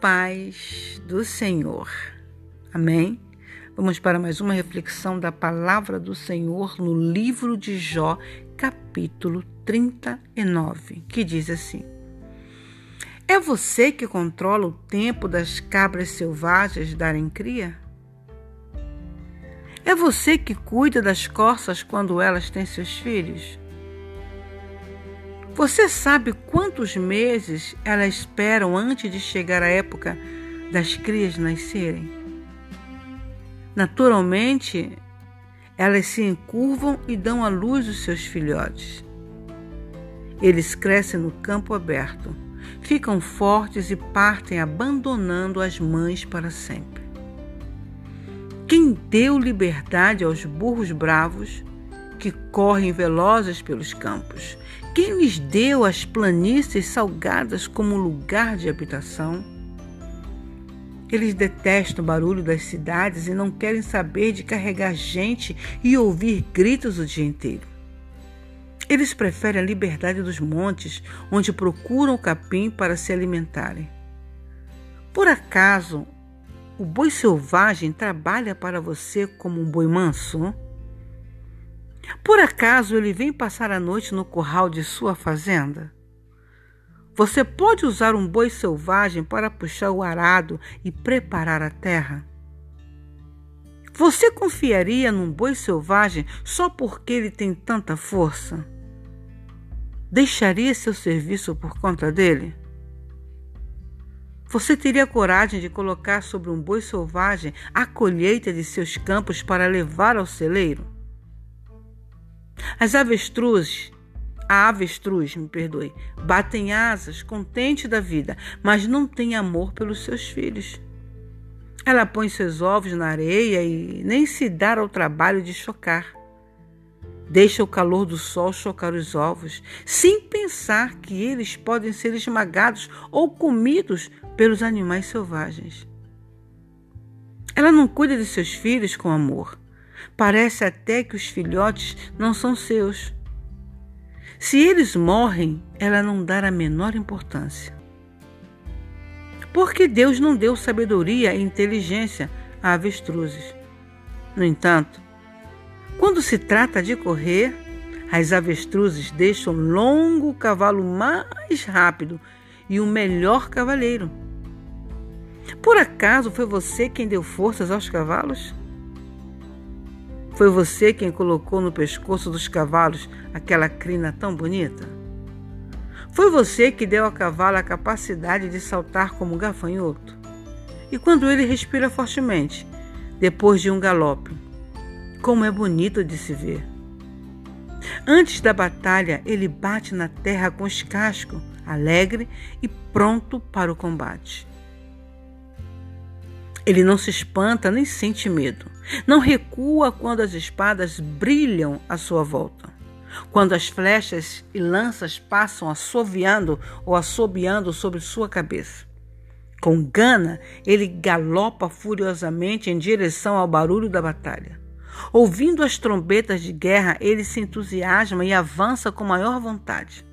paz do Senhor. Amém? Vamos para mais uma reflexão da palavra do Senhor no livro de Jó, capítulo 39, que diz assim: É você que controla o tempo das cabras selvagens darem cria? É você que cuida das corças quando elas têm seus filhos? Você sabe quantos meses elas esperam antes de chegar a época das crias nascerem? Naturalmente, elas se encurvam e dão à luz os seus filhotes. Eles crescem no campo aberto, ficam fortes e partem abandonando as mães para sempre. Quem deu liberdade aos burros bravos que correm velozes pelos campos? Quem lhes deu as planícies salgadas como lugar de habitação? Eles detestam o barulho das cidades e não querem saber de carregar gente e ouvir gritos o dia inteiro. Eles preferem a liberdade dos montes, onde procuram o capim para se alimentarem. Por acaso, o boi selvagem trabalha para você como um boi manso? Por acaso ele vem passar a noite no curral de sua fazenda? Você pode usar um boi selvagem para puxar o arado e preparar a terra? Você confiaria num boi selvagem só porque ele tem tanta força? Deixaria seu serviço por conta dele? Você teria coragem de colocar sobre um boi selvagem a colheita de seus campos para levar ao celeiro? As avestruzes, a avestruz, me perdoe, batem asas, contente da vida, mas não tem amor pelos seus filhos. Ela põe seus ovos na areia e nem se dá ao trabalho de chocar. Deixa o calor do sol chocar os ovos, sem pensar que eles podem ser esmagados ou comidos pelos animais selvagens. Ela não cuida de seus filhos com amor. Parece até que os filhotes não são seus. Se eles morrem, ela não dá a menor importância. Porque Deus não deu sabedoria e inteligência a avestruzes. No entanto, quando se trata de correr, as avestruzes deixam longo cavalo mais rápido e o melhor cavaleiro. Por acaso foi você quem deu forças aos cavalos? Foi você quem colocou no pescoço dos cavalos aquela crina tão bonita? Foi você que deu ao cavalo a capacidade de saltar como um gafanhoto? E quando ele respira fortemente, depois de um galope, como é bonito de se ver. Antes da batalha, ele bate na terra com os cascos, alegre e pronto para o combate. Ele não se espanta nem sente medo. Não recua quando as espadas brilham à sua volta. Quando as flechas e lanças passam assoviando ou assobiando sobre sua cabeça. Com gana, ele galopa furiosamente em direção ao barulho da batalha. Ouvindo as trombetas de guerra, ele se entusiasma e avança com maior vontade.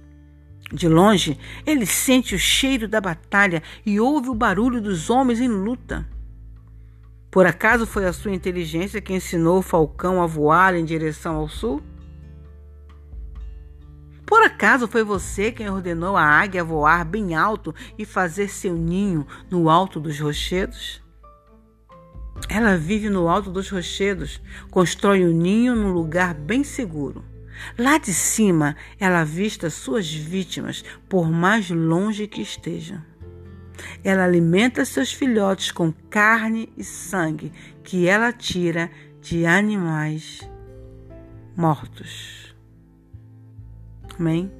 De longe, ele sente o cheiro da batalha e ouve o barulho dos homens em luta. Por acaso foi a sua inteligência que ensinou o falcão a voar em direção ao sul? Por acaso foi você quem ordenou a águia voar bem alto e fazer seu ninho no alto dos rochedos? Ela vive no alto dos rochedos, constrói o um ninho num lugar bem seguro. Lá de cima, ela avista suas vítimas, por mais longe que estejam. Ela alimenta seus filhotes com carne e sangue que ela tira de animais mortos. Amém?